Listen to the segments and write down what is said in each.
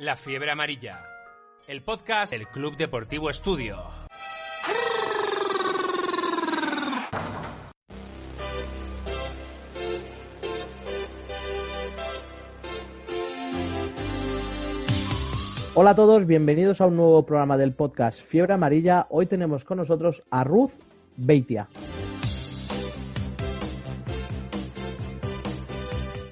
La fiebre amarilla. El podcast del Club Deportivo Estudio. Hola a todos, bienvenidos a un nuevo programa del podcast Fiebre Amarilla. Hoy tenemos con nosotros a Ruth Beitia.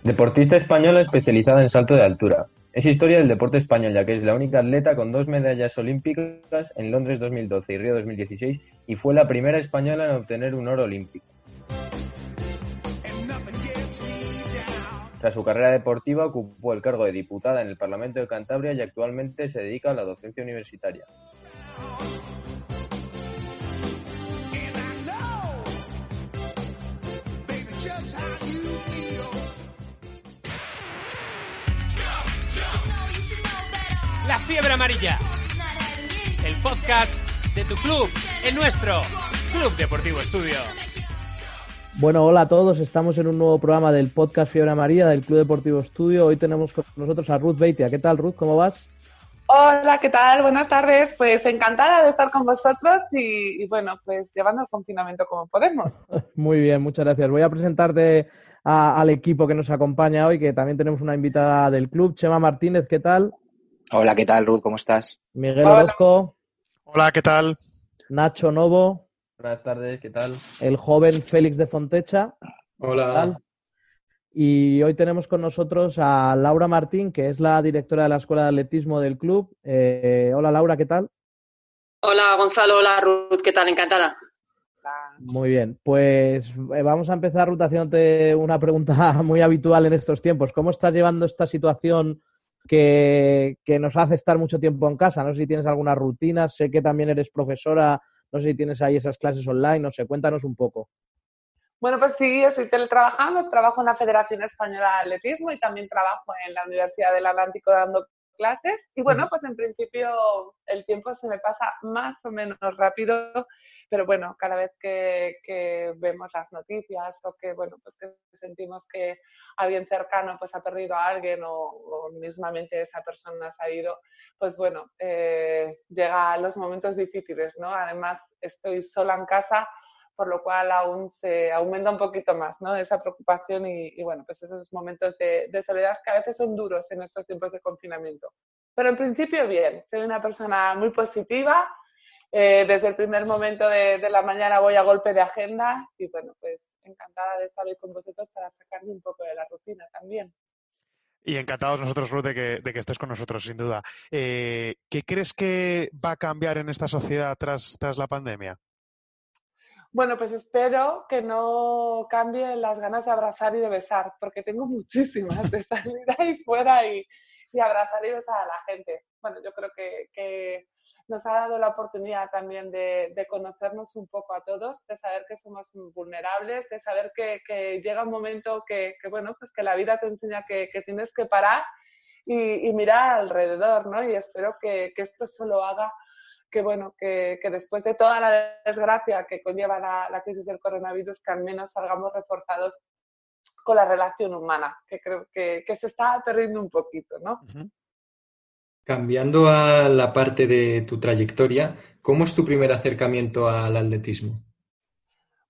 Deportista española especializada en salto de altura. Es historia del deporte español, ya que es la única atleta con dos medallas olímpicas en Londres 2012 y Río 2016 y fue la primera española en obtener un oro olímpico. Tras su carrera deportiva ocupó el cargo de diputada en el Parlamento de Cantabria y actualmente se dedica a la docencia universitaria. La fiebre amarilla. El podcast de tu club, el nuestro, Club Deportivo Estudio. Bueno, hola a todos, estamos en un nuevo programa del podcast Fiebre Amarilla del Club Deportivo Estudio. Hoy tenemos con nosotros a Ruth Beitia. ¿Qué tal, Ruth? ¿Cómo vas? Hola, ¿qué tal? Buenas tardes. Pues encantada de estar con vosotros y, y bueno, pues llevando el confinamiento como podemos. Muy bien, muchas gracias. Voy a presentarte a- al equipo que nos acompaña hoy, que también tenemos una invitada del club, Chema Martínez, ¿qué tal? Hola, ¿qué tal, Ruth? ¿Cómo estás? Miguel Hola. Orozco, Hola, ¿qué tal? Nacho Novo, Buenas tardes, ¿qué tal? el joven Félix de Fontecha. ¿qué Hola. tal? Y hoy tenemos con nosotros a Laura Martín, que es la directora de la Escuela de Atletismo del club. Eh, hola Laura, ¿qué tal? Hola Gonzalo, hola Ruth, ¿qué tal? Encantada. Muy bien, pues eh, vamos a empezar, Ruth, haciéndote una pregunta muy habitual en estos tiempos. ¿Cómo estás llevando esta situación que, que nos hace estar mucho tiempo en casa? No sé si tienes alguna rutina, sé que también eres profesora, no sé si tienes ahí esas clases online, no sé, cuéntanos un poco. Bueno, pues sí, estoy teletrabajando, trabajo en la Federación Española de Atletismo y también trabajo en la Universidad del Atlántico dando clases. Y bueno, pues en principio el tiempo se me pasa más o menos rápido, pero bueno, cada vez que, que vemos las noticias o que, bueno, pues que sentimos que alguien cercano pues ha perdido a alguien o, o mismamente esa persona se ha ido, pues bueno, eh, llega a los momentos difíciles, ¿no? Además, estoy sola en casa, por lo cual aún se aumenta un poquito más, ¿no? Esa preocupación y, y bueno, pues esos momentos de, de soledad que a veces son duros en estos tiempos de confinamiento. Pero en principio, bien, soy una persona muy positiva. Eh, desde el primer momento de, de la mañana voy a golpe de agenda y bueno, pues encantada de estar hoy con vosotros para sacarme un poco de la rutina también. Y encantados nosotros, Ruth, de que, de que estés con nosotros, sin duda. Eh, ¿Qué crees que va a cambiar en esta sociedad tras, tras la pandemia? Bueno, pues espero que no cambien las ganas de abrazar y de besar, porque tengo muchísimas de salir ahí fuera y, y abrazar y besar a la gente. Bueno, yo creo que, que nos ha dado la oportunidad también de, de conocernos un poco a todos, de saber que somos vulnerables, de saber que, que llega un momento que, que, bueno, pues que la vida te enseña que, que tienes que parar y, y mirar alrededor, ¿no? Y espero que, que esto solo haga que bueno, que, que, después de toda la desgracia que conlleva la, la, crisis del coronavirus, que al menos salgamos reforzados con la relación humana, que creo que, que se está perdiendo un poquito, ¿no? Uh -huh. Cambiando a la parte de tu trayectoria, ¿cómo es tu primer acercamiento al atletismo?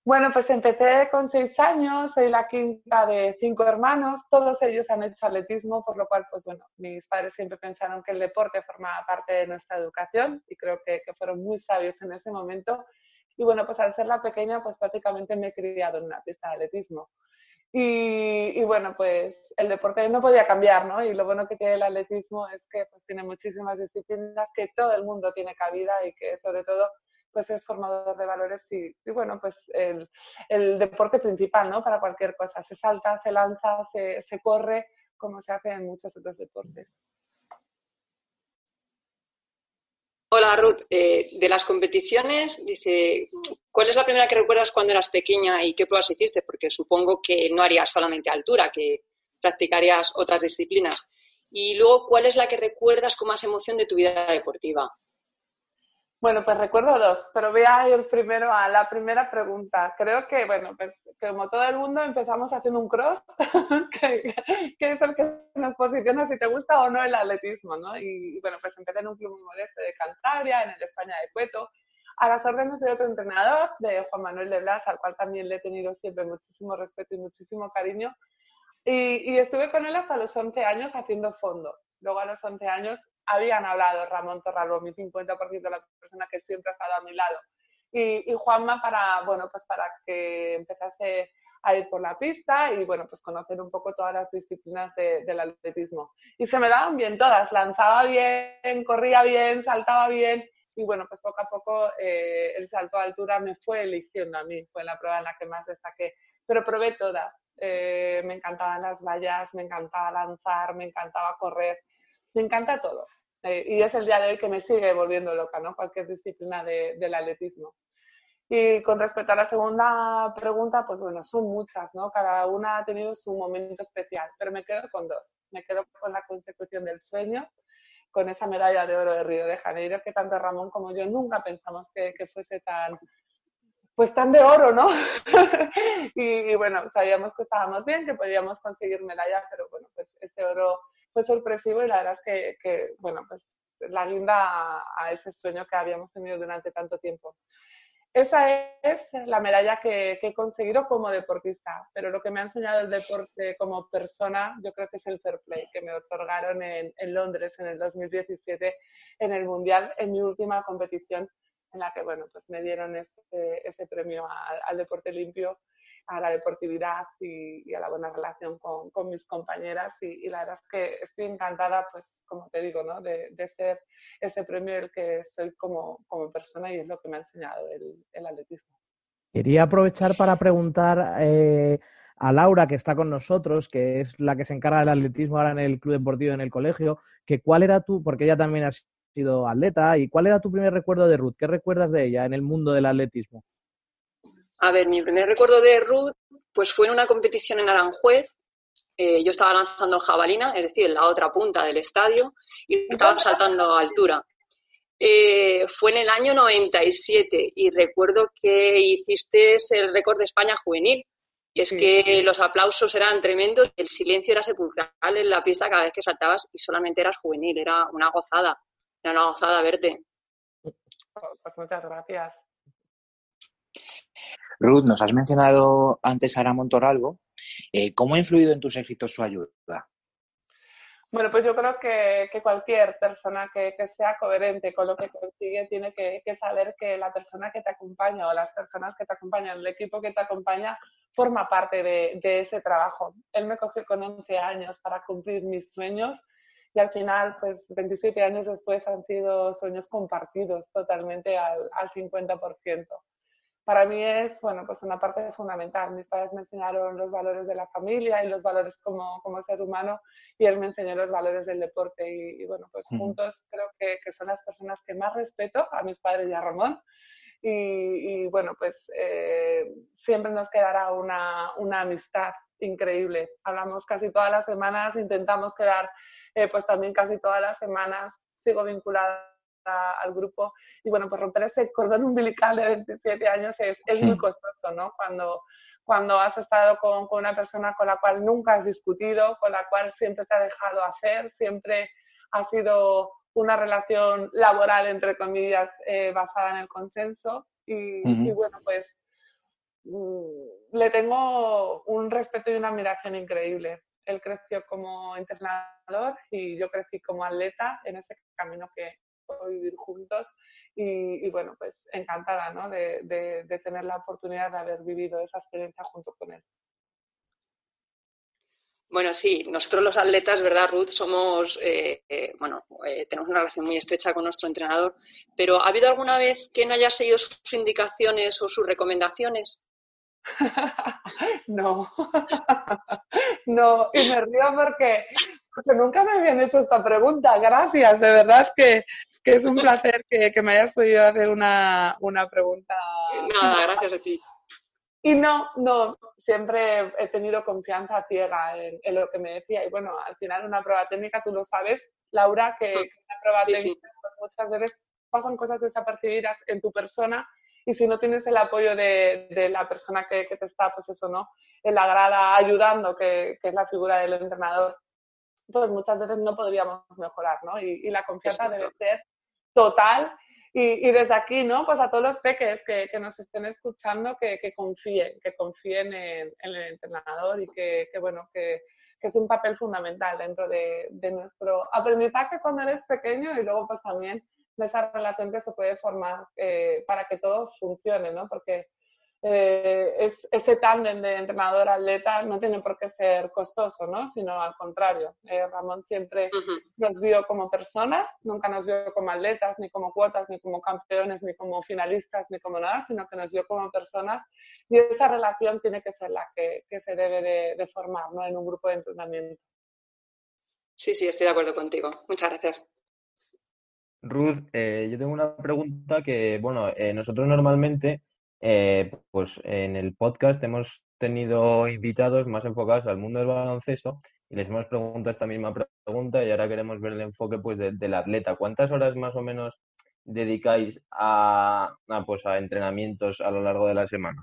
Bueno, pues empecé con seis años, soy la quinta de cinco hermanos, todos ellos han hecho atletismo, por lo cual, pues bueno, mis padres siempre pensaron que el deporte formaba parte de nuestra educación y creo que, fueron muy sabios en ese momento. Y bueno, pues al ser la pequeña, pues prácticamente me he criado en una pista de atletismo. Y, y, bueno, pues el deporte no podía cambiar, ¿no? Y lo bueno que tiene el atletismo es que pues, tiene muchísimas disciplinas, que todo el mundo tiene cabida y que sobre todo pues es formador de valores y, bueno, pues el, el, deporte principal, ¿no? Para cualquier cosa. Se salta, se lanza, se, se, corre, como se hace en muchos otros deportes. Hola Ruth, eh, de las competiciones, dice, ¿cuál es la primera que recuerdas cuando eras pequeña y qué pruebas hiciste? Porque supongo que no harías solamente altura, que practicarías otras disciplinas. Y luego, ¿cuál es la que recuerdas con más emoción de tu vida deportiva? Bueno, pues recuerdo dos, pero voy a ir primero a la primera pregunta. Creo que, bueno, pues como todo el mundo empezamos haciendo un cross, que, es el que nos posiciona si te gusta o no el atletismo, ¿no? Y, bueno, pues empecé en un club muy modesto de Cantabria, en el España de Cueto, a las órdenes de otro entrenador, de Juan Manuel de Blas, al cual también le he tenido siempre muchísimo respeto y muchísimo cariño. Y, y estuve con él hasta los 11 años haciendo fondo. Luego a los 11 años habían hablado Ramón Torralbo, mi 50% de la persona que siempre ha estado a mi lado. Y, y, Juanma para, bueno, pues para que empezase a ir por la pista y, bueno, pues conocer un poco todas las disciplinas del atletismo. Y se me daban bien todas, lanzaba bien, corría bien, saltaba bien y, bueno, pues poco a poco eh, el salto a altura me fue eligiendo a mí, fue la prueba en la que más destaqué, pero probé todas. Eh, me encantaban las vallas, me encantaba lanzar, me encantaba correr me encanta todo. Eh, y es el día de hoy que me sigue volviendo loca, ¿no? Cualquier disciplina del atletismo. Y con respecto a la segunda pregunta, pues bueno, son muchas, ¿no? Cada una ha tenido su momento especial, pero me quedo con dos. Me quedo con la consecución del sueño, con esa medalla de oro de Río de Janeiro, que tanto Ramón como yo nunca pensamos que, que fuese tan, pues tan de oro, ¿no? y, y, bueno, sabíamos que estábamos bien, que podíamos conseguir medalla, pero bueno, pues ese oro fue sorpresivo y la verdad es que, bueno, pues la guinda a, ese sueño que habíamos tenido durante tanto tiempo. Esa es la medalla que, he conseguido como deportista, pero lo que me ha enseñado el deporte como persona, yo creo que es el fair play que me otorgaron en, Londres en el 2017 en el Mundial, en mi última competición en la que, bueno, pues me dieron ese, ese premio al deporte limpio a la deportividad y, a la buena relación con, mis compañeras y, la verdad es que estoy encantada, pues como te digo, ¿no? de, ser ese premio el que soy como, como, persona y es lo que me ha enseñado el, el atletismo. Quería aprovechar para preguntar eh, a Laura, que está con nosotros, que es la que se encarga del atletismo ahora en el club deportivo en el colegio, que cuál era tu, porque ella también ha sido atleta, y cuál era tu primer recuerdo de Ruth, ¿qué recuerdas de ella en el mundo del atletismo? A ver, mi primer recuerdo de Ruth pues fue en una competición en Aranjuez. Eh, yo estaba lanzando jabalina, es decir, en la otra punta del estadio, y estaba saltando a altura. Eh, fue en el año 97 y recuerdo que hiciste el récord de España juvenil. Y es que los aplausos eran tremendos, el silencio era sepulcral en la pista cada vez que saltabas y solamente eras juvenil, era una gozada, era una gozada verte. Pues muchas gracias. Ruth, nos has mencionado antes a Ramón Torralbo. Eh, ¿Cómo ha influido en tus éxitos su ayuda? Bueno, pues yo creo que, cualquier persona que, sea coherente con lo que consigue tiene que, saber que la persona que te acompaña o las personas que te acompañan, el equipo que te acompaña, forma parte de, ese trabajo. Él me cogió con 11 años para cumplir mis sueños y al final, pues 27 años después han sido sueños compartidos totalmente al, al 50% para mí es, bueno, pues una parte fundamental. Mis padres me enseñaron los valores de la familia y los valores como, como ser humano y él me enseñó los valores del deporte y, bueno, pues juntos creo que, que, son las personas que más respeto, a mis padres y a Ramón. Y, y bueno, pues eh, siempre nos quedará una, una, amistad increíble. Hablamos casi todas las semanas, intentamos quedar eh, pues también casi todas las semanas. Sigo vinculada al grupo. Y bueno, pues romper ese cordón umbilical de 27 años es, es muy costoso, ¿no? Cuando, cuando has estado con, con, una persona con la cual nunca has discutido, con la cual siempre te ha dejado hacer, siempre ha sido una relación laboral, entre comillas, eh, basada en el consenso. Y, y bueno, pues mm, le tengo un respeto y una admiración increíble. Él creció como entrenador y yo crecí como atleta en ese camino que, vivir juntos y, bueno, pues encantada ¿no? de, de, tener la oportunidad de haber vivido esa experiencia junto con él. Bueno, sí, nosotros los atletas, ¿verdad, Ruth? Somos, eh, eh, bueno, eh, tenemos una relación muy estrecha con nuestro entrenador, pero ¿ha habido alguna vez que no haya seguido sus indicaciones o sus recomendaciones? no, no, y me río porque, porque nunca me habían hecho esta pregunta. Gracias, de verdad que, que es un placer que, que me hayas podido hacer una, una pregunta. Nada, gracias a ti. Y no, no, siempre he tenido confianza ciega en, en, lo que me decía. Y bueno, al final una prueba técnica, tú lo sabes, Laura, que, que una prueba Sí, técnica pues, muchas veces pasan cosas desapercibidas en tu persona y si no tienes el apoyo de, de la persona que, que, te está, pues eso, ¿no? En la grada ayudando, que, que, es la figura del entrenador, pues muchas veces no podríamos mejorar, ¿no? Y, y la confianza Exacto. debe ser total. Y, y, desde aquí, ¿no? Pues a todos los peques que, que nos estén escuchando, que, que confíen, que confíen en, el entrenador y que, que bueno, que, que es un papel fundamental dentro de, de nuestro aprendizaje cuando eres pequeño y luego pues también de esa relación que se puede formar eh, para que todo funcione, ¿no? Porque eh, es, ese tándem de entrenador-atleta no tiene por qué ser costoso, ¿no? Sino al contrario. Eh, Ramón siempre uh -huh. nos vio como personas, nunca nos vio como atletas, ni como cuotas, ni como campeones, ni como finalistas, ni como nada, sino que nos vio como personas y esa relación tiene que ser la que, que se debe de, de formar, ¿no? En un grupo de entrenamiento. Sí, sí, estoy de acuerdo contigo. Muchas gracias. Ruth, eh, yo tengo una pregunta que, bueno, eh, nosotros normalmente, eh, pues en el podcast hemos tenido invitados más enfocados al mundo del baloncesto y les hemos preguntado esta misma pregunta y ahora queremos ver el enfoque pues de, del atleta. ¿Cuántas horas más o menos dedicáis a, pues, a entrenamientos a lo largo de la semana?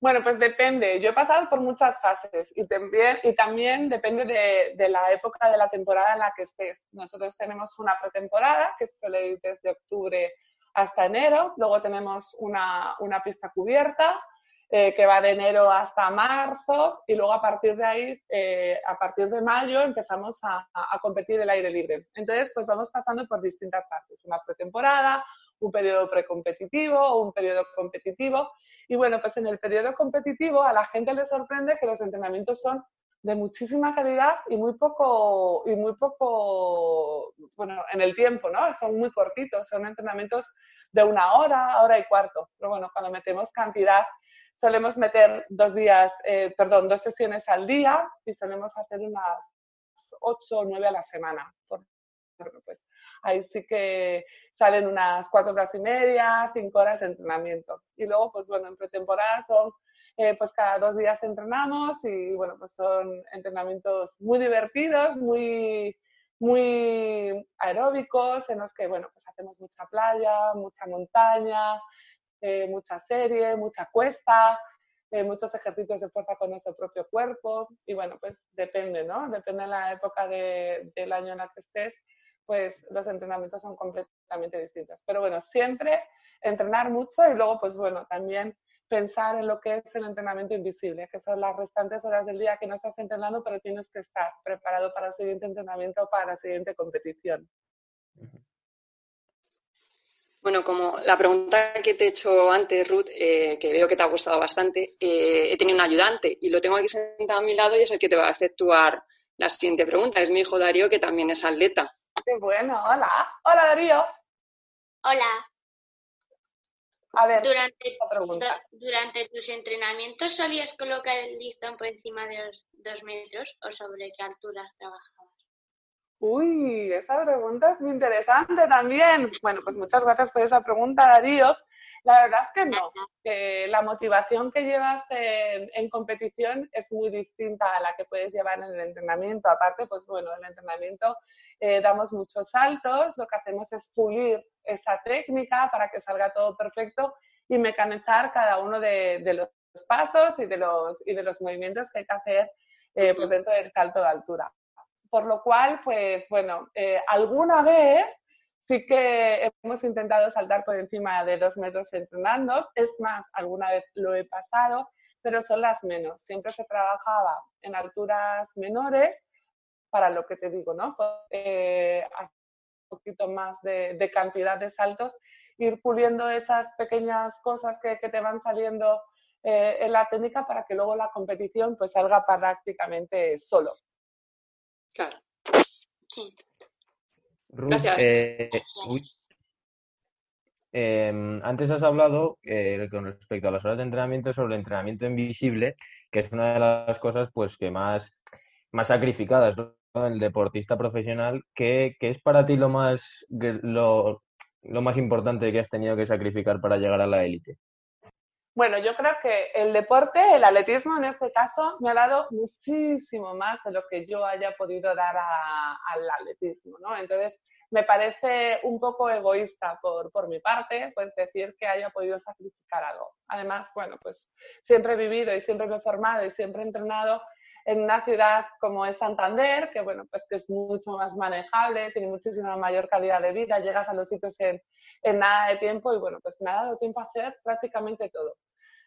Bueno, pues depende. Yo he pasado por muchas fases y también, y también depende de, de, la época de la temporada en la que estés. Nosotros tenemos una pretemporada que suele ir desde octubre hasta enero, luego tenemos una, una pista cubierta eh, que va de enero hasta marzo y luego a partir de ahí, eh, a partir de mayo, empezamos a, a, competir el aire libre. Entonces, pues vamos pasando por distintas fases, una pretemporada, un periodo precompetitivo, un periodo competitivo y bueno, pues en el periodo competitivo a la gente le sorprende que los entrenamientos son de muchísima calidad y muy poco, y muy poco, bueno, en el tiempo, ¿no? Son muy cortitos, son entrenamientos de una hora, hora y cuarto. Pero bueno, cuando metemos cantidad, solemos meter dos días, eh, perdón, dos sesiones al día y solemos hacer unas ocho o nueve a la semana. Por, pues ahí sí que salen unas cuatro horas y media, cinco horas de entrenamiento. Y luego, pues bueno, en pretemporada son, eh, pues cada dos días entrenamos y bueno, pues son entrenamientos muy divertidos, muy, muy aeróbicos, en los que, bueno, pues hacemos mucha playa, mucha montaña, eh, mucha serie, mucha cuesta, eh, muchos ejercicios de fuerza con nuestro propio cuerpo y bueno, pues depende, ¿no? Depende de la época de, del año en la que estés pues los entrenamientos son completamente distintos. Pero bueno, siempre entrenar mucho y luego, pues bueno, también pensar en lo que es el entrenamiento invisible, que son las restantes horas del día que no estás entrenando, pero tienes que estar preparado para el siguiente entrenamiento o para la siguiente competición. Bueno, como la pregunta que te he hecho antes, Ruth, eh, que veo que te ha gustado bastante, eh, he tenido un ayudante y lo tengo aquí sentado a mi lado y es el que te va a efectuar la siguiente pregunta. Es mi hijo Darío, que también es atleta. Qué bueno, hola. Hola, Darío. Hola. A ver, durante, durante tus entrenamientos solías colocar el listón por encima de los dos metros o sobre qué alturas trabajabas? Uy, esa pregunta es muy interesante también. Bueno, pues muchas gracias por esa pregunta, Darío. La verdad es que no. Que la motivación que llevas en, en, competición es muy distinta a la que puedes llevar en el entrenamiento. Aparte, pues bueno, en el entrenamiento eh, damos muchos saltos, lo que hacemos es pulir esa técnica para que salga todo perfecto y mecanizar cada uno de, de los pasos y de los, y de los movimientos que hay que hacer eh, pues dentro del salto de altura. Por lo cual, pues bueno, eh, alguna vez sí que hemos intentado saltar por encima de dos metros entrenando. Es más, alguna vez lo he pasado, pero son las menos. Siempre se trabajaba en alturas menores para lo que te digo, ¿no? Eh, un poquito más de, de, cantidad de saltos, ir puliendo esas pequeñas cosas que, que te van saliendo eh, en la técnica para que luego la competición pues salga prácticamente solo. Claro. Sí. Ruth, eh, eh, antes has hablado eh, con respecto a las horas de entrenamiento sobre el entrenamiento invisible, que es una de las cosas pues que más, más sacrificadas el deportista profesional, ¿qué, qué es para ti lo más, lo, lo más importante que has tenido que sacrificar para llegar a la élite? Bueno, yo creo que el deporte, el atletismo en este caso, me ha dado muchísimo más de lo que yo haya podido dar al atletismo, ¿no? Entonces, me parece un poco egoísta por, por mi parte, pues decir que haya podido sacrificar algo. Además, bueno, pues siempre he vivido y siempre me he formado y siempre he entrenado en una ciudad como es Santander, que bueno, pues que es mucho más manejable, tiene muchísima mayor calidad de vida, llegas a los sitios en, en nada de tiempo y bueno, pues me ha dado tiempo a hacer prácticamente todo.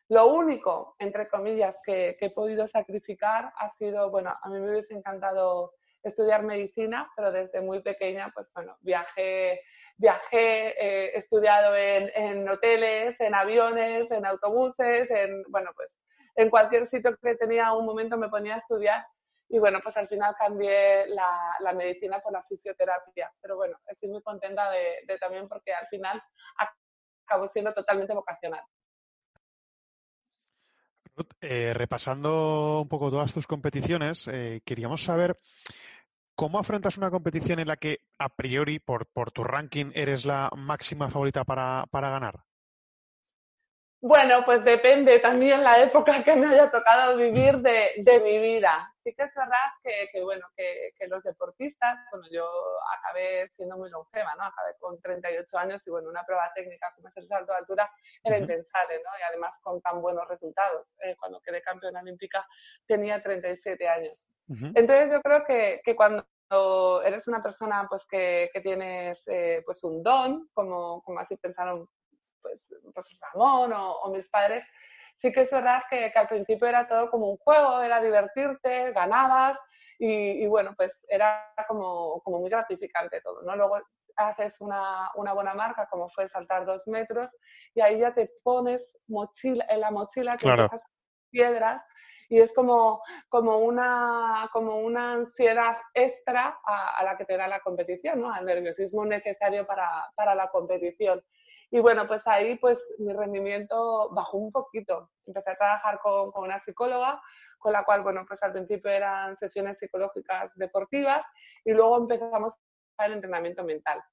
Lo único, entre comillas, que, que, he podido sacrificar ha sido, bueno, a mí me hubiese encantado estudiar medicina, pero desde muy pequeña, pues bueno, viajé, viajé he estudiado en, en, hoteles, en aviones, en autobuses, en, bueno, pues en cualquier sitio que tenía un momento me ponía a estudiar y bueno, pues al final cambié la, medicina por la fisioterapia, pero bueno, estoy muy contenta de, también porque al final acabo siendo totalmente vocacional. Eh, repasando un poco todas tus competiciones, eh, queríamos saber ¿Cómo afrontas una competición en la que a priori, por, por tu ranking, eres la máxima favorita para, ganar? Bueno, pues depende también la época que me haya tocado vivir de, de mi vida. Sí que es verdad que, que bueno, que, que, los deportistas, bueno, yo acabé siendo muy longeva, ¿no? Acabé con 38 años y bueno, una prueba técnica como es el salto de altura era impensable, ¿no? Y además con tan buenos resultados. Eh, cuando quedé campeona olímpica tenía 37 años. Entonces yo creo que, que, cuando eres una persona pues que, que tienes eh, pues un don, como, como así pensaron pues, pues Ramón o, o, mis padres, sí que es verdad que, que, al principio era todo como un juego, era divertirte, ganabas y, y bueno, pues era como, como muy gratificante todo, ¿no? Luego haces una, una, buena marca como fue saltar dos metros y ahí ya te pones mochila, en la mochila que claro. piedras y es como, como, una, como una ansiedad extra a, a, la que te da la competición, ¿no? al nerviosismo necesario para, para la competición. Y bueno, pues ahí pues mi rendimiento bajó un poquito. Empecé a trabajar con, con una psicóloga, con la cual, bueno, pues al principio eran sesiones psicológicas deportivas y luego empezamos el entrenamiento mental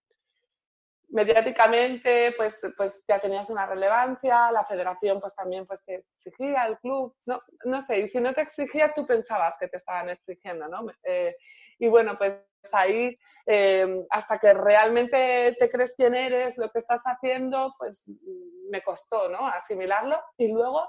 mediáticamente pues, pues ya tenías una relevancia, la federación pues también pues te exigía, el club, no, no sé, y si no te exigía tú pensabas que te estaban exigiendo, ¿no? Eh, y bueno, pues ahí eh, hasta que realmente te crees quién eres, lo que estás haciendo, pues me costó, ¿no? Asimilarlo y luego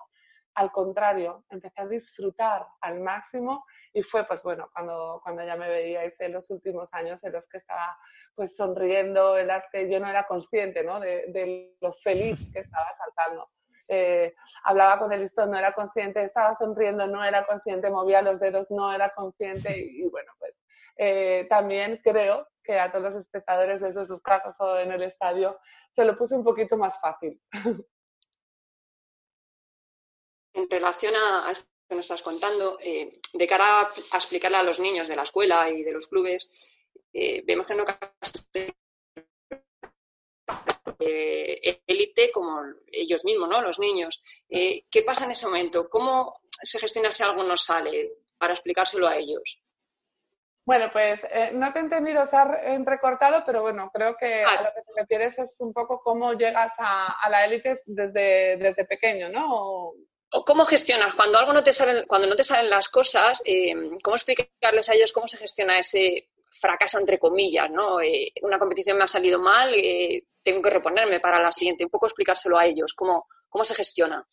al contrario, empecé a disfrutar al máximo y fue pues bueno, cuando, cuando ya me veíais en los últimos años en los que estaba pues sonriendo, en las que yo no era consciente ¿no? De, de lo feliz que estaba saltando. Eh, hablaba con el listón, no era consciente, estaba sonriendo, no era consciente, movía los dedos, no era consciente y, y bueno, pues eh, también creo que a todos los espectadores desde sus casas o en el estadio se lo puse un poquito más fácil. En relación a, esto que nos estás contando, eh, de cara a, explicarle a los niños de la escuela y de los clubes, eh, vemos que no élite como ellos mismos, ¿no? Los niños. ¿Qué pasa en ese momento? ¿Cómo se gestiona si algo no sale para explicárselo a ellos? Bueno, pues eh, no te he entendido, se ha entrecortado, pero bueno, creo que a lo que te refieres es un poco cómo llegas a, a la élite desde, desde pequeño, ¿no? O, o cómo gestionas cuando algo no te sale, cuando no te salen las cosas, eh, cómo explicarles a ellos cómo se gestiona ese fracaso entre comillas, ¿no? Eh, una competición me ha salido mal, eh, tengo que reponerme para la siguiente, un poco explicárselo a ellos, cómo, cómo se gestiona.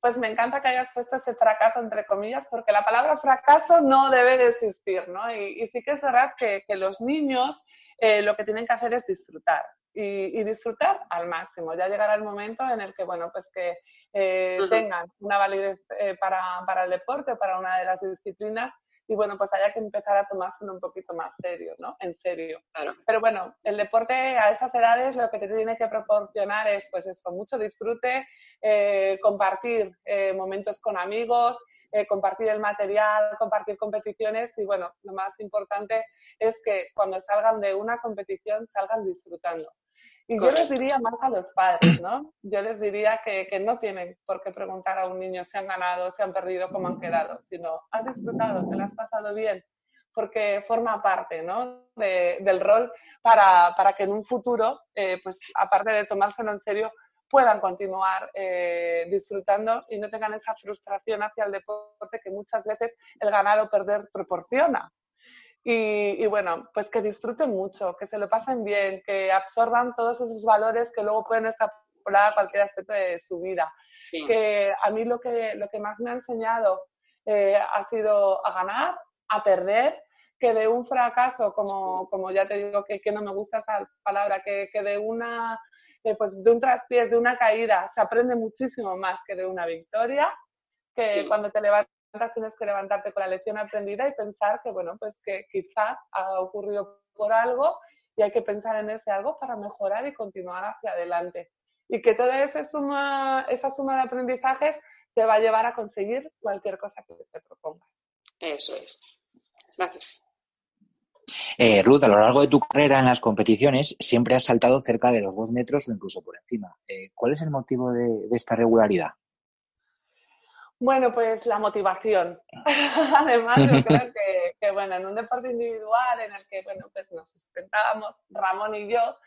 Pues me encanta que hayas puesto ese fracaso entre comillas, porque la palabra fracaso no debe de existir, ¿no? Y, y sí que es verdad que, que los niños eh, lo que tienen que hacer es disfrutar. Y, y, disfrutar al máximo. Ya llegará el momento en el que, bueno, pues que eh, uh -huh. tengan una validez eh, para, para el deporte, para una de las disciplinas, y bueno, pues haya que empezar a tomárselo un poquito más serio, ¿no? En serio. Claro. Pero bueno, el deporte a esas edades lo que te tiene que proporcionar es, pues eso, mucho disfrute, eh, compartir eh, momentos con amigos, eh, compartir el material, compartir competiciones y bueno, lo más importante es que cuando salgan de una competición salgan disfrutando. Y yo les diría más a los padres, ¿no? Yo les diría que, que, no tienen por qué preguntar a un niño si han ganado, si han perdido, cómo han quedado, sino has disfrutado, te lo has pasado bien. porque forma parte ¿no? del rol para, para, que en un futuro, eh, pues aparte de tomárselo en serio, puedan continuar eh, disfrutando y no tengan esa frustración hacia el deporte que muchas veces el ganar o perder proporciona. Y, y, bueno, pues que disfruten mucho, que se lo pasen bien, que absorban todos esos valores que luego pueden extrapolar a cualquier aspecto de su vida. Que a mí lo que, lo que más me ha enseñado eh, ha sido a ganar, a perder, que de un fracaso, como, como ya te digo que, que no me gusta esa palabra, que, que de una eh, pues de un traspiés, de una caída, se aprende muchísimo más que de una victoria, que cuando te levantas tienes que levantarte con la lección aprendida y pensar que, bueno, pues que quizás ha ocurrido por algo y hay que pensar en ese algo para mejorar y continuar hacia adelante. Y que toda esa suma, esa suma de aprendizajes te va a llevar a conseguir cualquier cosa que te propongas. Eso es. Gracias. Eh, Ruth, a lo largo de tu carrera en las competiciones siempre has saltado cerca de los dos metros o incluso por encima. Eh, ¿Cuál es el motivo de, esta regularidad? Bueno, pues la motivación. Además, yo creo que, bueno, en un deporte individual en el que, bueno, pues nos sustentábamos, Ramón y yo,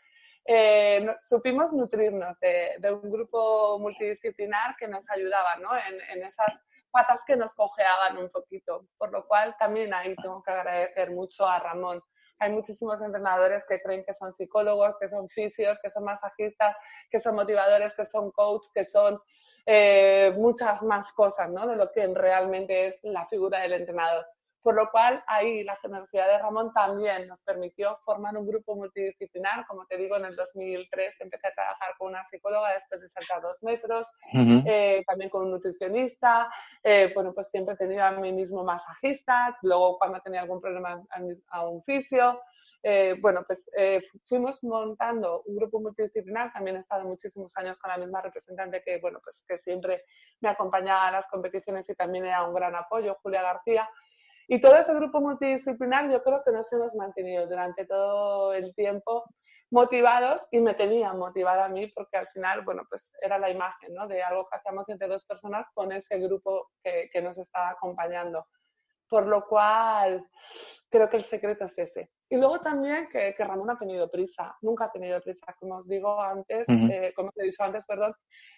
eh, supimos nutrirnos de, un grupo multidisciplinar que nos ayudaba, ¿no? En, en esas patas que nos cojeaban un poquito, por lo cual también ahí tengo que agradecer mucho a Ramón. Hay muchísimos entrenadores que creen que son psicólogos, que son fisios, que son masajistas, que son motivadores, que son coaches, que son eh, muchas más cosas ¿no? de lo que realmente es la figura del entrenador. Por lo cual, ahí la generosidad de Ramón también nos permitió formar un grupo multidisciplinar. Como te digo, en el 2003 empecé a trabajar con una psicóloga después de saltar dos metros, eh, también con un nutricionista. Eh, bueno, pues siempre he tenido a mí mismo masajista. Luego, cuando tenía algún problema, a un fisio. Eh, bueno, pues fuimos montando un grupo multidisciplinar. También he estado muchísimos años con la misma representante que, bueno, pues que siempre me acompañaba a las competiciones y también era un gran apoyo, Julia García. Y todo ese grupo multidisciplinar yo creo que nos hemos mantenido durante todo el tiempo motivados y me tenían motivada a mí porque al final, bueno, pues era la imagen, ¿no? De algo que hacíamos entre dos personas con ese grupo que, que nos estaba acompañando. Por lo cual, creo que el secreto es ese. Y luego también que, que Ramón ha tenido prisa, nunca ha tenido prisa, como os digo antes, eh, como os he dicho antes, perdón,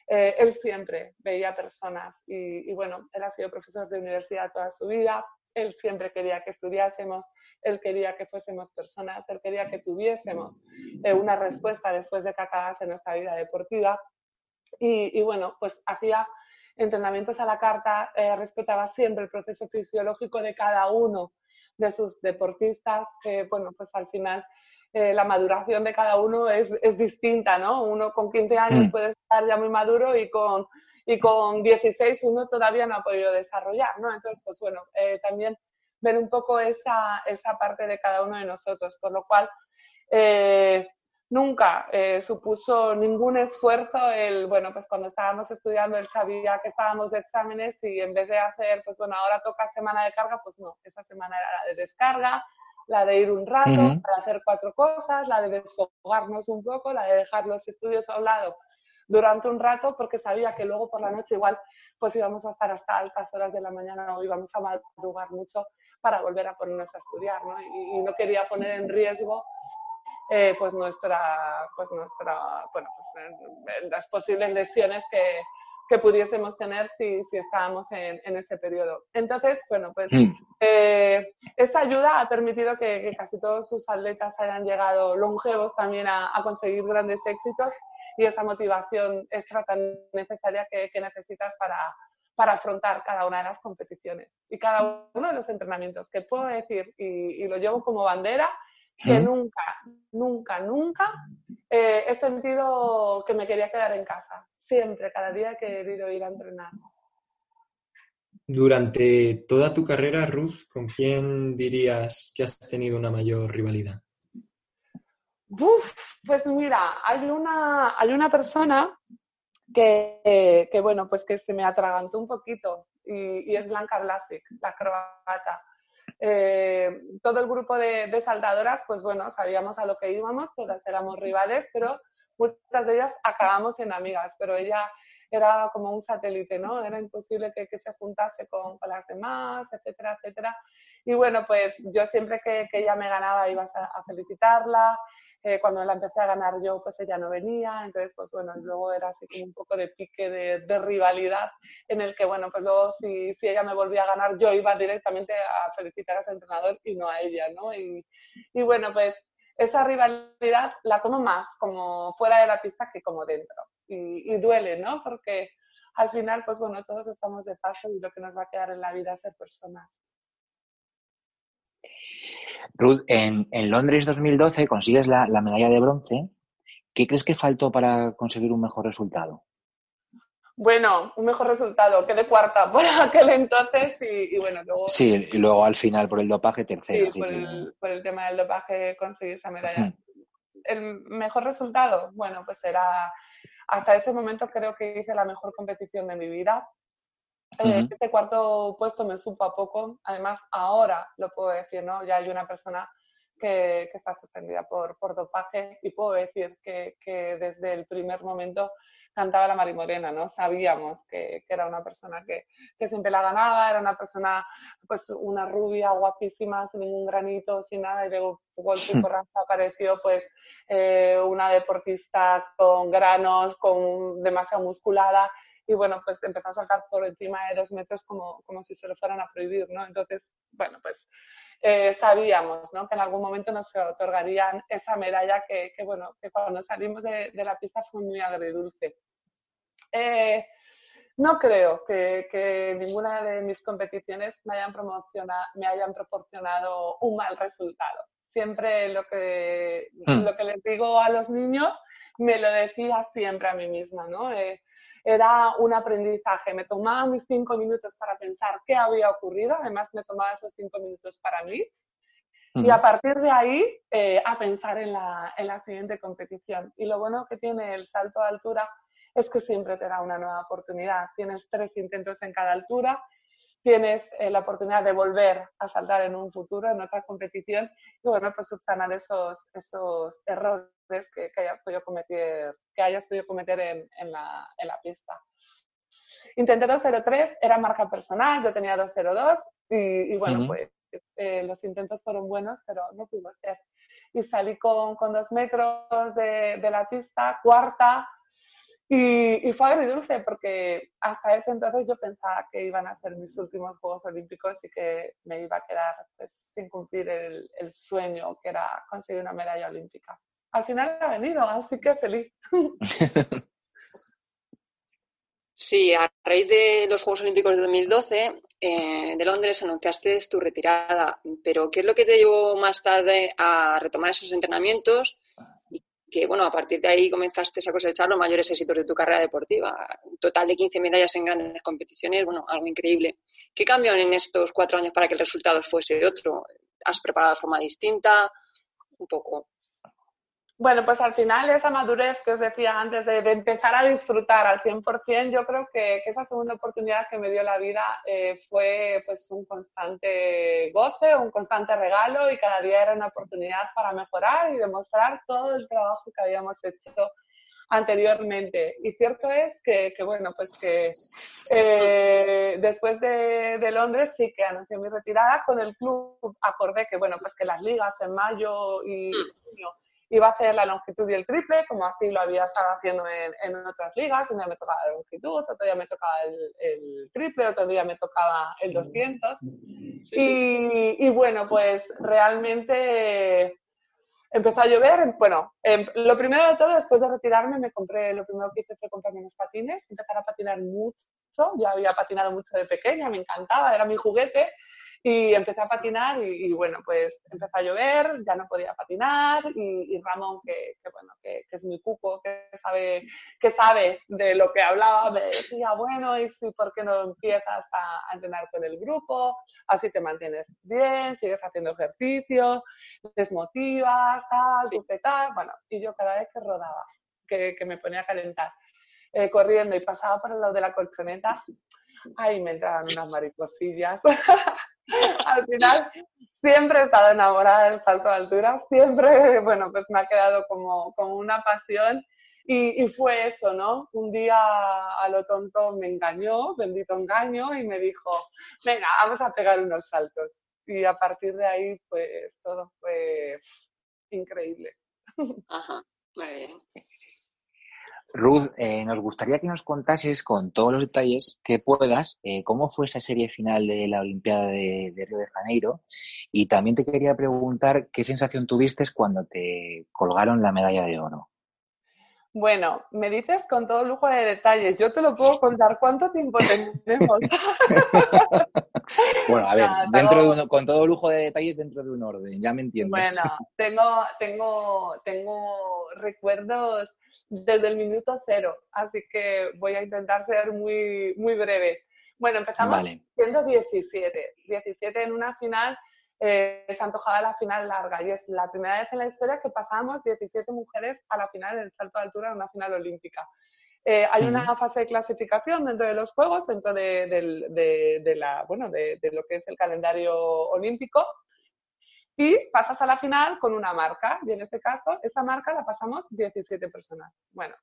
eh, él siempre veía personas y, y, bueno, él ha sido profesor de universidad toda su vida, él siempre quería que estudiásemos, él quería que fuésemos personas, él quería que tuviésemos eh, una respuesta después de que acabase nuestra vida deportiva. Y, bueno, pues hacía entrenamientos a la carta, eh, respetaba siempre el proceso fisiológico de cada uno de sus deportistas, que bueno, pues al final eh, la maduración de cada uno es, es, distinta, ¿no? Uno con 15 años mm. puede estar ya muy maduro y con y con 16 uno todavía no ha podido desarrollar, ¿no? Entonces, pues bueno, eh, también ver un poco esa, esa parte de cada uno de nosotros, por lo cual eh, nunca eh, supuso ningún esfuerzo el, bueno, pues cuando estábamos estudiando él sabía que estábamos de exámenes y en vez de hacer, pues bueno, ahora toca semana de carga, pues no, esa semana era la de descarga, la de ir un rato, la de hacer cuatro cosas, la de desfogarnos un poco, la de dejar los estudios a un lado durante un rato porque sabía que luego por la noche igual pues íbamos a estar hasta altas horas de la mañana o íbamos a madrugar mucho para volver a ponernos a estudiar, ¿no? Y, no quería poner en riesgo eh, pues nuestra, pues nuestra, bueno, pues las posibles lesiones que, que pudiésemos tener si, si estábamos en, en este periodo. Entonces, bueno, pues mm. eh, esa ayuda ha permitido que, que, casi todos sus atletas hayan llegado longevos también a, a conseguir grandes éxitos y esa motivación extra tan necesaria que, necesitas para, para, afrontar cada una de las competiciones y cada uno de los entrenamientos. Que puedo decir, y, lo llevo como bandera, que nunca, nunca, nunca eh, he sentido que me quería quedar en casa. Siempre, cada día he querido ir a entrenar. Durante toda tu carrera, Ruth, ¿con quién dirías que has tenido una mayor rivalidad? Uf, pues mira, hay una, hay una persona que, que, bueno, pues que se me atragantó un poquito y, y es Blanca Blasic, la croata. Eh, todo el grupo de, de, pues bueno, sabíamos a lo que íbamos, todas éramos rivales, pero muchas de ellas acabamos en amigas, pero ella era como un satélite, ¿no? Era imposible que, que se juntase con, con, las demás, etcétera, etcétera. Y bueno, pues yo siempre que, que ella me ganaba iba a, a felicitarla, eh, cuando la empecé a ganar yo, pues ella no venía, entonces, pues bueno, luego era así como un poco de pique de, de rivalidad, en el que, bueno, pues luego si, si, ella me volvía a ganar, yo iba directamente a felicitar a su entrenador y no a ella, ¿no? Y, y bueno, pues esa rivalidad la tomo más como fuera de la pista que como dentro. Y, y, duele, ¿no? Porque al final, pues bueno, todos estamos de paso y lo que nos va a quedar en la vida es ser personas. Ruth, en, en, Londres 2012 consigues la, la, medalla de bronce. ¿Qué crees que faltó para conseguir un mejor resultado? Bueno, un mejor resultado, quedé cuarta por aquel entonces y, y bueno, luego... Sí, y luego al final por el dopaje tercera. Sí, sí, por, sí. El, por, El, tema del dopaje conseguí esa medalla. el mejor resultado, bueno, pues era... Hasta ese momento creo que hice la mejor competición de mi vida. Uh -huh. Este cuarto puesto me supo a poco. Además, ahora lo puedo decir, ¿no? Ya hay una persona que, que está suspendida por, por, dopaje y puedo decir que, que, desde el primer momento cantaba la Mari Morena, ¿no? Sabíamos que, que era una persona que, que, siempre la ganaba, era una persona, pues una rubia guapísima, sin ningún granito, sin nada, y luego golpe y porrazo apareció pues eh, una deportista con granos, con demasiado musculada, y bueno, pues empezó a saltar por encima de dos metros como, como si se lo fueran a prohibir, ¿no? Entonces, bueno, pues eh, sabíamos, ¿no? Que en algún momento nos otorgarían esa medalla que, que bueno, que cuando salimos de, de, la pista fue muy agridulce. Eh, no creo que, que, ninguna de mis competiciones me hayan, me hayan proporcionado un mal resultado. Siempre lo que, mm. lo que les digo a los niños me lo decía siempre a mí misma, ¿no? Eh, era un aprendizaje. Me tomaba mis cinco minutos para pensar qué había ocurrido, además me tomaba esos cinco minutos para mí. Uh -huh. Y a partir de ahí, eh, a pensar en la, en la siguiente competición. Y lo bueno que tiene el salto de altura es que siempre te da una nueva oportunidad. Tienes tres intentos en cada altura, tienes eh, la oportunidad de volver a saltar en un futuro, en otra competición, y bueno, pues subsanar esos, esos errores que, que, hayas podido cometer, que hayas podido cometer en, en, la, en la pista. Intenté 2.03, era marca personal, yo tenía 2.02 y, y bueno, uh -huh. pues eh, los intentos fueron buenos, pero no pudo ser. Y salí con, con dos metros de, de la pista, cuarta, y, y, fue agridulce porque hasta ese entonces yo pensaba que iban a ser mis últimos Juegos Olímpicos y que me iba a quedar pues, sin cumplir el, sueño que era conseguir una medalla olímpica. Al final ha venido, así que feliz. Sí, a raíz de los Juegos Olímpicos de 2012 eh, de Londres anunciaste tu retirada, pero ¿qué es lo que te llevó más tarde a retomar esos entrenamientos que, bueno, a partir de ahí comenzaste a cosechar los mayores éxitos de tu carrera deportiva. Un total de 15 medallas en grandes competiciones, bueno, algo increíble. ¿Qué cambió en estos cuatro años para que el resultado fuese otro? ¿Has preparado de forma distinta? Un poco. Bueno, pues al final esa madurez que os decía antes de, de empezar a disfrutar al 100%, yo creo que, que, esa segunda oportunidad que me dio la vida eh, fue pues un constante goce, un constante regalo y cada día era una oportunidad para mejorar y demostrar todo el trabajo que habíamos hecho anteriormente. Y cierto es que, que bueno, pues que eh, después de, de, Londres sí que anuncié mi retirada con el club, acordé que bueno, pues que las ligas en mayo y junio iba a hacer la longitud y el triple, como así lo había estado haciendo en, en otras ligas. Un día me tocaba la longitud, otro día me tocaba el, el triple, otro día me tocaba el 200. Sí, y, y, bueno, pues realmente empezó a llover. Bueno, eh, lo primero de todo, después de retirarme, me compré, lo primero que hice fue comprarme unos patines, empezar a patinar mucho. Yo había patinado mucho de pequeña, me encantaba, era mi juguete. Y empecé a patinar y, y, bueno, pues empezó a llover, ya no podía patinar y, y Ramón, que, que bueno, que, que, es mi cuco, que sabe, que sabe de lo que hablaba, me decía, bueno, ¿y si por qué no empiezas a, a entrenar con el grupo? Así te mantienes bien, sigues haciendo ejercicio, desmotivas, tal, tal, bueno, y yo cada vez que rodaba, que, que me ponía a calentar, eh, corriendo y pasaba por el lado de la colchoneta, ahí me entraban unas mariposillas. al final siempre he estado enamorada del salto de altura, siempre, bueno, pues me ha quedado como, como una pasión y, y, fue eso, ¿no? Un día a lo tonto me engañó, bendito engaño, y me dijo, venga, vamos a pegar unos saltos. y a partir de ahí, pues todo fue increíble. Ajá, muy bien. Ruth, eh, nos gustaría que nos contases con todos los detalles que puedas eh, cómo fue esa serie final de la Olimpiada de, de, Río de Janeiro y también te quería preguntar qué sensación tuviste cuando te colgaron la medalla de oro. Bueno, me dices con todo lujo de detalles. Yo te lo puedo contar. ¿Cuánto tiempo tenemos? bueno, a ver, dentro de uno, con todo lujo de detalles dentro de un orden, ya me entiendes. Bueno, tengo, tengo, tengo recuerdos desde el minuto cero, así que voy a intentar ser muy, muy breve. Bueno, empezamos siendo 17, 17 en una final eh, se antojaba la final larga y es la primera vez en la historia que pasamos 17 mujeres a la final del salto de altura en una final olímpica. Eh, hay una fase de clasificación dentro de los Juegos, dentro de, la, bueno, de, lo que es el calendario olímpico, y pasas a la final con una marca, y en este caso, esa marca la pasamos 17 personas. Bueno,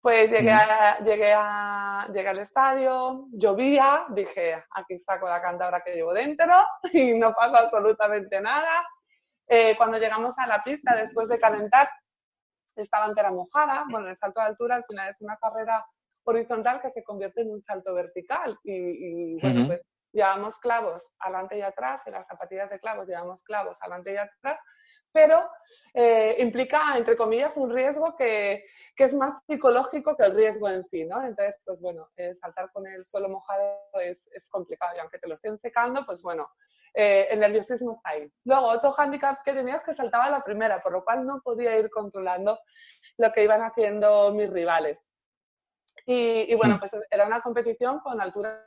pues llegué, a, llegué, a, llegué al estadio, llovía, dije, aquí saco la cantadora que llevo dentro y no pasa absolutamente nada. Eh, cuando llegamos a la pista, después de calentar, estaba entera mojada. Bueno, el salto de altura al final es una carrera horizontal que se convierte en un salto vertical. Y, bueno, pues llevamos clavos adelante y atrás, en las zapatillas de clavos llevamos clavos adelante y atrás, pero eh, implica, entre comillas, un riesgo que, que, es más psicológico que el riesgo en sí, ¿no? Entonces, pues bueno, eh, saltar con el suelo mojado es, es, complicado y aunque te lo estén secando, pues bueno, eh, el nerviosismo está ahí. Luego, otro hándicap que tenía es que saltaba la primera, por lo cual no podía ir controlando lo que iban haciendo mis rivales. Y, y bueno, pues era una competición con alturas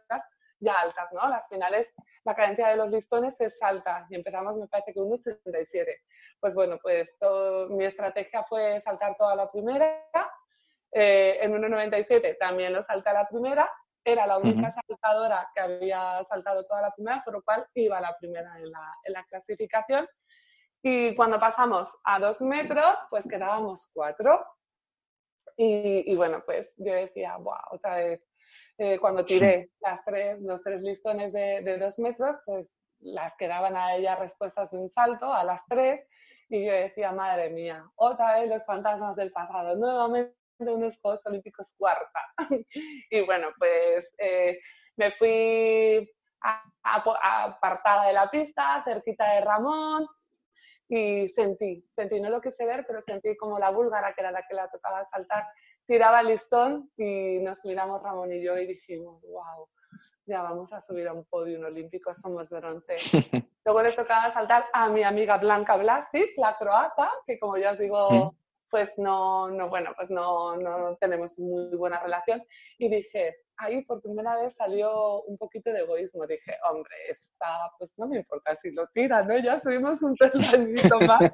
ya altas, ¿no? Las finales la cadencia de los listones es alta y empezamos, me parece que un 87. Pues bueno, pues mi estrategia fue saltar toda la primera. Eh, en 1,97 también lo salté a la primera. Era la única saltadora que había saltado toda la primera, por lo cual iba la primera en la, en la clasificación. Y cuando pasamos a dos metros, pues quedábamos cuatro. Y, y, bueno, pues yo decía, wow, otra vez eh, cuando tiré las tres, los tres listones de, de, dos metros, pues las quedaban a ella respuestas de un salto, a las tres, y yo decía, madre mía, otra vez los fantasmas del pasado, nuevamente unos Juegos Olímpicos cuarta. y bueno, pues eh, me fui apartada de la pista, cerquita de Ramón, y sentí, sentí, no lo quise ver, pero sentí como la búlgara, que era la que la tocaba saltar, tiraba el listón y nos miramos Ramón y yo y dijimos, wow, ya vamos a subir a un podio olímpico, somos bronce. Luego le tocaba saltar a mi amiga Blanca Blasic, la croata, que como ya os digo, pues no, no, bueno, pues no, no tenemos muy buena relación. Y dije, ahí por primera vez salió un poquito de egoísmo. Dije, hombre, está, pues no me importa si lo tira, ¿no? Ya subimos un peldañito más,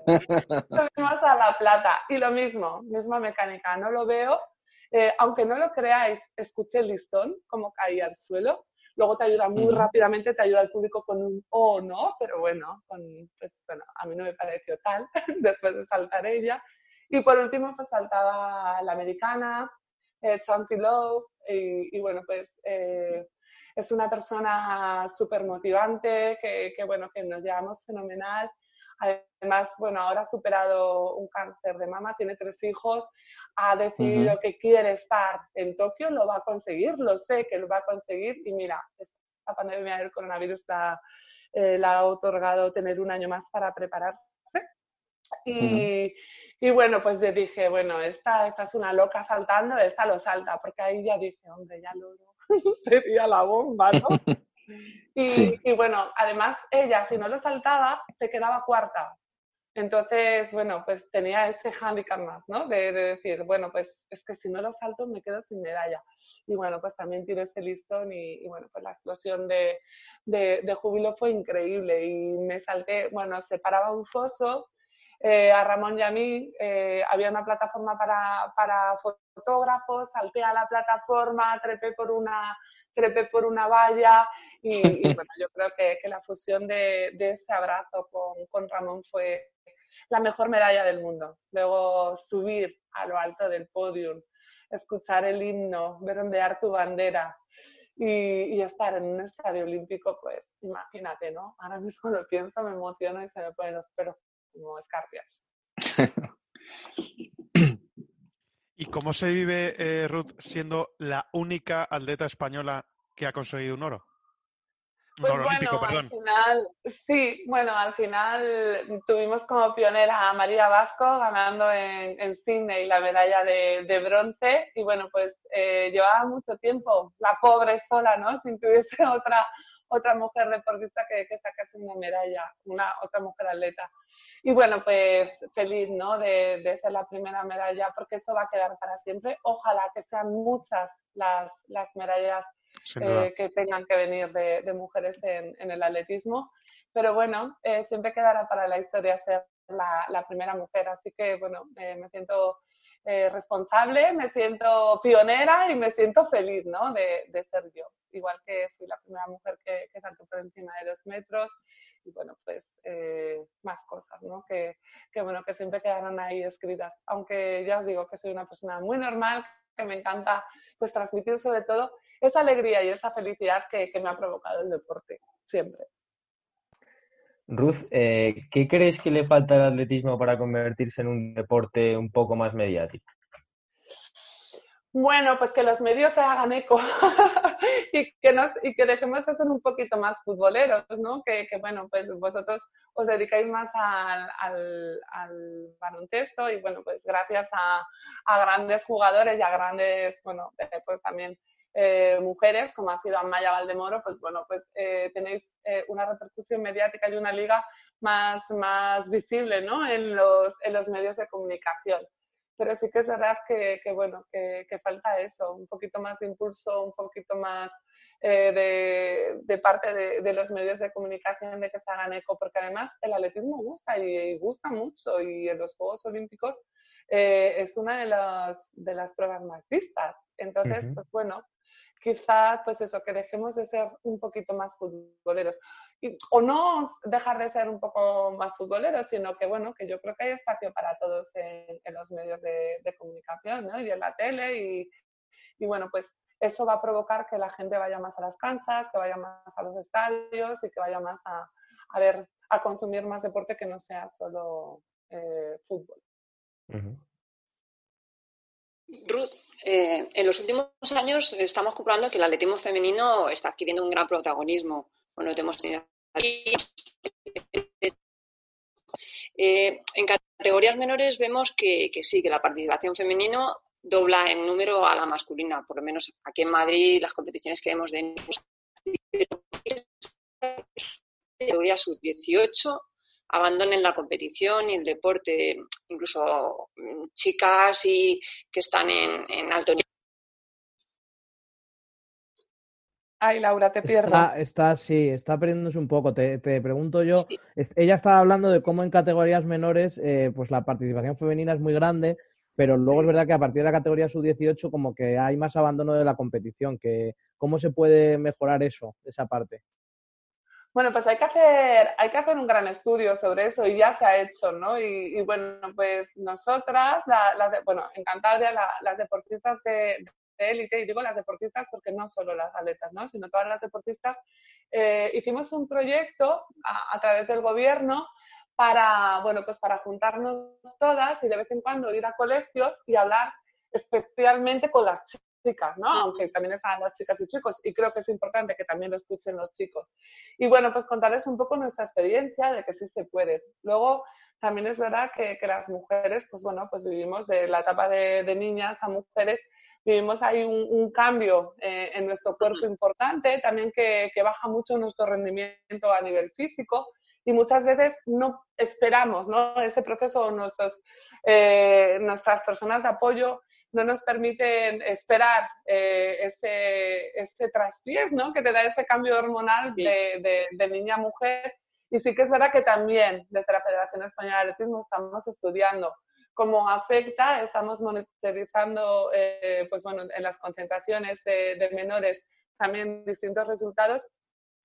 subimos a la plata. Y lo mismo, misma mecánica, no lo veo. Eh, aunque no lo creáis, escuché el listón, como caía al suelo. Luego te ayuda muy rápidamente, te ayuda al público con un oh no, pero bueno, con, pues, bueno, a mí no me pareció tal, después de saltar ella. Y por último, pues saltaba la americana, eh, Lowe, y, bueno, pues eh, es una persona súper motivante, que, que, bueno, que nos llevamos fenomenal. Además, bueno, ahora ha superado un cáncer de mama, tiene tres hijos, ha decidido que quiere estar en Tokio, lo va a conseguir, lo sé que lo va a conseguir. Y mira, esta pandemia del coronavirus la, eh, la ha otorgado tener un año más para prepararse. Y, y bueno, pues yo dije, bueno, esta, esta es una loca saltando, esta lo salta, porque ahí ya dije, hombre, ya lo sería la bomba, ¿no? Y, y, bueno, además ella, si no lo saltaba, se quedaba cuarta. Entonces, bueno, pues tenía ese handicap más, ¿no? De, decir, bueno, pues es que si no lo salto me quedo sin medalla. Y bueno, pues también tiré ese listón y, y bueno, pues la explosión de, de, de, júbilo fue increíble y me salté, bueno, se paraba un foso eh, a Ramón y a mí eh, había una plataforma para, para fotógrafos, salté a la plataforma, trepé por una, trepé por una valla y, bueno, yo creo que, que la fusión de, de ese abrazo con, con, Ramón fue la mejor medalla del mundo. Luego subir a lo alto del podium, escuchar el himno, ver ondear tu bandera y, estar en un estadio olímpico, pues imagínate, ¿no? Ahora mismo lo pienso, me emociono y se me ponen los pelos como escarpias. ¿Y cómo se vive, eh, Ruth, siendo la única atleta española que ha conseguido un oro? Pues bueno, al final, sí, bueno, al final tuvimos como pionera a María Vasco ganando en, en Sydney la medalla de, bronce y bueno, pues eh, llevaba mucho tiempo la pobre sola, ¿no? Sin que hubiese otra, otra mujer deportista que, que sacase una medalla, una otra mujer atleta. Y bueno, pues feliz, ¿no? De, de ser la primera medalla porque eso va a quedar para siempre. Ojalá que sean muchas las, las medallas eh, que tengan que venir de, mujeres en, el atletismo. Pero bueno, eh, siempre quedará para la historia ser la, primera mujer. Así que bueno, eh, me siento responsable, me siento pionera y me siento feliz ¿no? de, ser yo. Igual que fui la primera mujer que, que saltó por encima de dos metros y bueno, pues más cosas, ¿no? Que, que, bueno, que siempre quedarán ahí escritas. Aunque ya os digo que soy una persona muy normal, que me encanta pues transmitir sobre todo esa alegría y esa felicidad que, me ha provocado el deporte, siempre. Ruth, eh, ¿qué crees que le falta al atletismo para convertirse en un deporte un poco más mediático? Bueno, pues que los medios se hagan eco y, que nos, y que dejemos de ser un poquito más futboleros, ¿no? Que, bueno, pues vosotros os dedicáis más al, al, baloncesto y bueno, pues gracias a, a, grandes jugadores y a grandes, bueno, pues también eh, mujeres, como ha sido Amaya Valdemoro, pues bueno, pues eh, tenéis eh, una repercusión mediática y una liga más, más visible ¿no? en, los, en los medios de comunicación. Pero sí que es verdad que, que bueno, que, que, falta eso, un poquito más de impulso, un poquito más de, de, parte de, de, los medios de comunicación de que se hagan eco, porque además el atletismo gusta y, gusta mucho y en los Juegos Olímpicos es una de las, de las pruebas más vistas. Entonces, pues bueno, quizás, pues eso, que dejemos de ser un poquito más futboleros. Y, o no dejar de ser un poco más futboleros, sino que, bueno, que yo creo que hay espacio para todos en, los medios de, comunicación, ¿no? Y en la tele, y, y, bueno, pues eso va a provocar que la gente vaya más a las canchas, que vaya más a los estadios y que vaya más a, a ver, a consumir más deporte que no sea solo eh, fútbol. Ruth, eh, en los últimos años estamos comprobando que el atletismo femenino está adquiriendo un gran protagonismo. Bueno, tenemos eh, en categorías menores vemos que, sí, que la participación femenino dobla en número a la masculina, por lo menos aquí en Madrid las competiciones que vemos de categoría sub-18 abandonen la competición y el deporte, incluso mm, chicas y que están en, alto nivel. Ay, Laura, te pierdo. Está, sí, está perdiéndose un poco. Te, pregunto yo, ella estaba hablando de cómo en categorías menores, eh, pues la participación femenina es muy grande, pero luego es verdad que a partir de la categoría sub-18 como que hay más abandono de la competición. Que, ¿Cómo se puede mejorar eso, esa parte? Bueno, pues hay que hacer, hay que hacer un gran estudio sobre eso y ya se ha hecho, ¿no? Y, bueno, pues nosotras, las bueno, en Cantabria, las deportistas de, élite, y digo las deportistas porque no solo las atletas, ¿no? Sino todas las deportistas, eh, hicimos un proyecto a, a, través del gobierno para, bueno, pues para juntarnos todas y de vez en cuando ir a colegios y hablar especialmente con las chicas ¿no? Aunque también están las chicas y chicos, y creo que es importante que también lo escuchen los chicos. Y bueno, pues contarles un poco nuestra experiencia de que sí se puede. Luego, también es verdad que, que las mujeres, pues bueno, pues vivimos de la etapa de, de niñas a mujeres, vivimos ahí un, un cambio eh, en nuestro cuerpo importante, también que, que, baja mucho nuestro rendimiento a nivel físico y muchas veces no esperamos ¿no? ese proceso, nuestros, eh, nuestras personas de apoyo no nos permiten esperar eh, este, este traspiés, ¿no? Que te da este cambio hormonal de, de, niña a mujer. Y sí que es verdad que también desde la Federación Española de Atletismo estamos estudiando cómo afecta, estamos monitorizando, eh, pues bueno, en las concentraciones de, de, menores también distintos resultados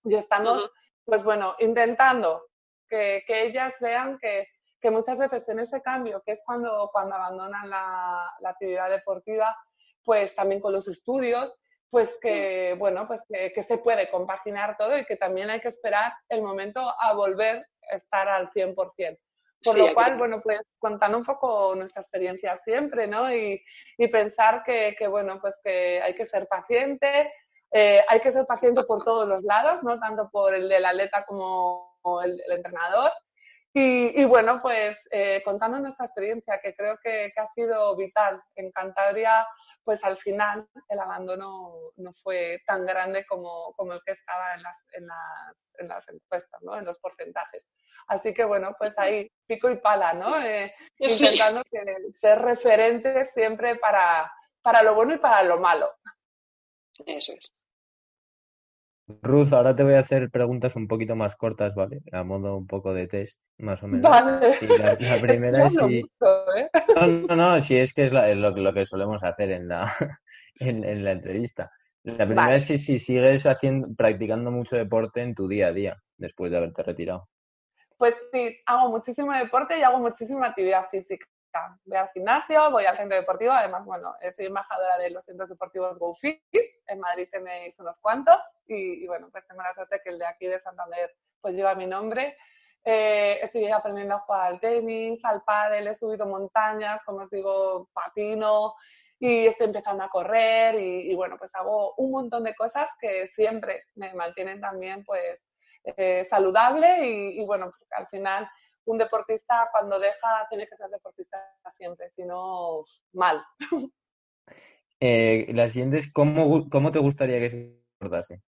y estamos, pues bueno, intentando que, que ellas vean que que muchas veces en ese cambio, que es cuando, cuando abandonan la, actividad deportiva, pues también con los estudios, pues que, bueno, pues que, se puede compaginar todo y que también hay que esperar el momento a volver a estar al 100%. Por lo cual, bueno, pues contando un poco nuestra experiencia siempre, ¿no? Y, y pensar que, que, bueno, pues que hay que ser paciente, eh, hay que ser paciente por todos los lados, ¿no? Tanto por el del atleta como el, el entrenador. Y, y, bueno, pues eh, contando nuestra experiencia, que creo que, que, ha sido vital. En Cantabria, pues al final el abandono no fue tan grande como, como el que estaba en las, en, las, en las encuestas, ¿no? En los porcentajes. Así que bueno, pues ahí pico y pala, ¿no? Eh, intentando que, ser referentes siempre para, para lo bueno y para lo malo. Eso es. Ruth, ahora te voy a hacer preguntas un poquito más cortas, ¿vale? A modo un poco de test, más o menos. Vale. la, primera es si... ¿eh? No, no, no, si es que es, lo, que solemos hacer en la, en, la entrevista. La primera es que si sigues haciendo, practicando mucho deporte en tu día a día, después de haberte retirado. Pues sí, hago muchísimo deporte y hago muchísima actividad física. Voy al gimnasio, voy al centro deportivo, además, bueno, soy embajadora de los centros deportivos GoFit, en Madrid tenéis unos cuantos y, bueno, pues tengo la suerte que el de aquí de Santander pues lleva mi nombre. Eh, estoy aprendiendo a jugar al tenis, al pádel, he subido montañas, como os digo, patino y estoy empezando a correr y, y, bueno, pues hago un montón de cosas que siempre me mantienen también pues eh, saludable y, bueno, pues, al final un deportista cuando deja tiene que ser deportista siempre, si no, mal. Eh, la siguiente es, ¿cómo, ¿cómo te gustaría que se recordase?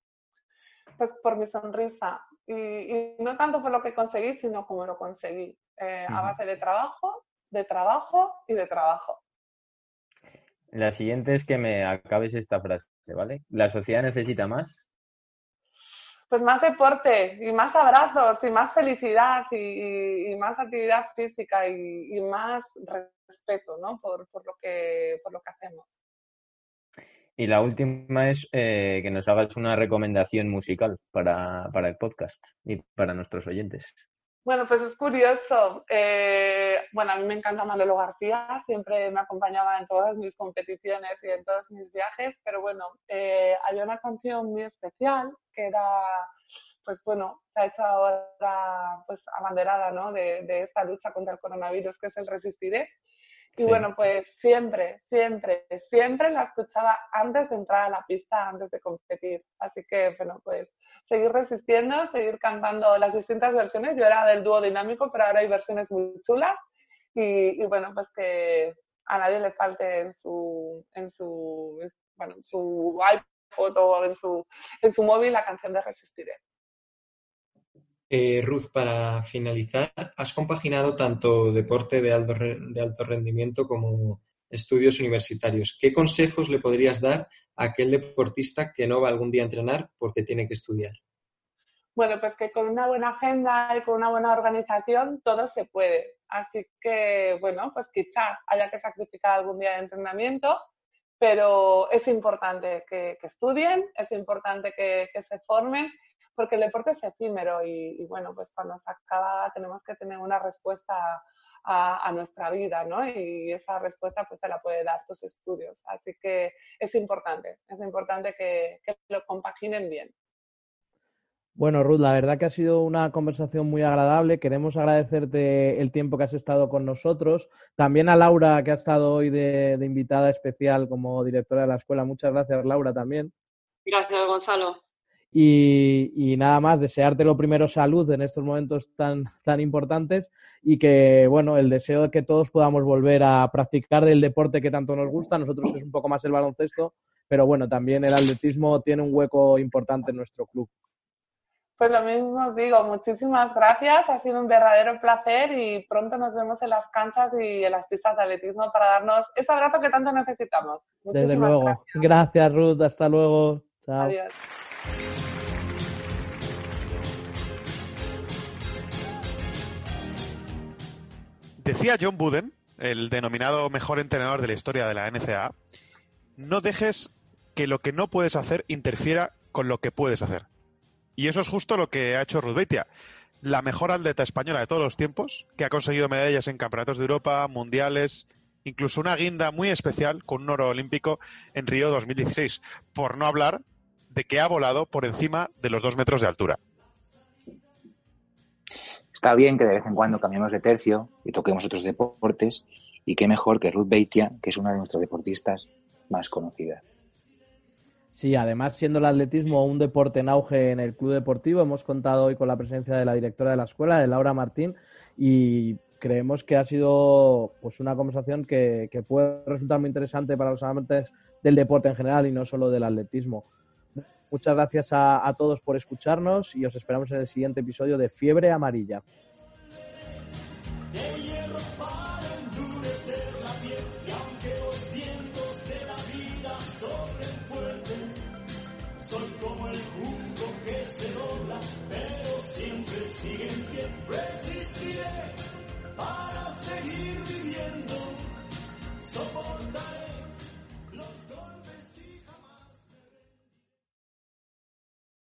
Pues por mi sonrisa. Y, no tanto por lo que conseguí, sino como lo conseguí. Eh, a base de trabajo, de trabajo y de trabajo. La siguiente es que me acabes esta frase, ¿vale? ¿La sociedad necesita más? Pues más deporte y más abrazos y más felicidad y, más actividad física y, más respeto ¿no? por, lo que, por lo que hacemos. Y la última es eh, que nos hagas una recomendación musical para, para el podcast y para nuestros oyentes. Bueno, pues es curioso. Eh, bueno, a mí me encanta Manolo García, siempre me acompañaba en todas mis competiciones y en todos mis viajes, pero bueno, eh, había una canción muy especial que era, pues bueno, se ha hecho ahora pues abanderada ¿no? de, de esta lucha contra el coronavirus, que es el Resistiré. Y bueno, pues siempre, siempre, siempre la escuchaba antes de entrar a la pista, antes de competir. Así que, bueno, pues seguir resistiendo, seguir cantando las distintas versiones. Yo era del dúo dinámico, pero ahora hay versiones muy chulas. Y, bueno, pues que a nadie le falte en su, en su, bueno, en su iPod o en su, en su móvil la canción de Resistiré. Eh, Ruth, para finalizar, has compaginado tanto deporte de alto, de alto rendimiento como estudios universitarios. ¿Qué consejos le podrías dar a aquel deportista que no va algún día a entrenar porque tiene que estudiar? Bueno, pues que con una buena agenda y con una buena organización todo se puede. Así que, bueno, pues quizá haya que sacrificar algún día de entrenamiento, pero es importante que, estudien, es importante que, se formen porque el deporte es efímero y, bueno, pues cuando se acaba tenemos que tener una respuesta a, nuestra vida, ¿no? Y esa respuesta pues te la puede dar tus estudios. Así que es importante, es importante que, que lo compaginen bien. Bueno, Ruth, la verdad que ha sido una conversación muy agradable. Queremos agradecerte el tiempo que has estado con nosotros. También a Laura, que ha estado hoy de, de invitada especial como directora de la escuela. Muchas gracias, Laura, también. Gracias, Gonzalo. Y, nada más, desearte lo primero salud en estos momentos tan, tan importantes y que, bueno, el deseo de que todos podamos volver a practicar el deporte que tanto nos gusta, nosotros es un poco más el baloncesto, pero bueno, también el atletismo tiene un hueco importante en nuestro club. Pues lo mismo os digo, muchísimas gracias, ha sido un verdadero placer y pronto nos vemos en las canchas y en las pistas de atletismo para darnos ese abrazo que tanto necesitamos. Desde luego. Gracias. gracias, Ruth, hasta luego. Chao. Adiós. Decía John Buden, el denominado mejor entrenador de la historia de la NCAA, no dejes que lo que no puedes hacer interfiera con lo que puedes hacer. Y eso es justo lo que ha hecho Ruth Beitia, la mejor atleta española de todos los tiempos, que ha conseguido medallas en campeonatos de Europa, mundiales incluso una guinda muy especial con un oro olímpico en Río 2016, por no hablar de que ha volado por encima de los dos metros de altura. Está bien que de vez en cuando cambiemos de tercio y toquemos otros deportes, y qué mejor que Ruth Beitia, que es una de nuestras deportistas más conocidas. Sí, además, siendo el atletismo un deporte en auge en el club deportivo, hemos contado hoy con la presencia de la directora de la escuela, de Laura Martín, y creemos que ha sido pues una conversación que, que puede resultar muy interesante para los amantes del deporte en general y no solo del atletismo. Muchas gracias a, a todos por escucharnos y os esperamos en el siguiente episodio de Fiebre Amarilla. Soy como el junco que se dobla, pero siempre sigue en pie. Resistiré para seguir viviendo. Soportaré.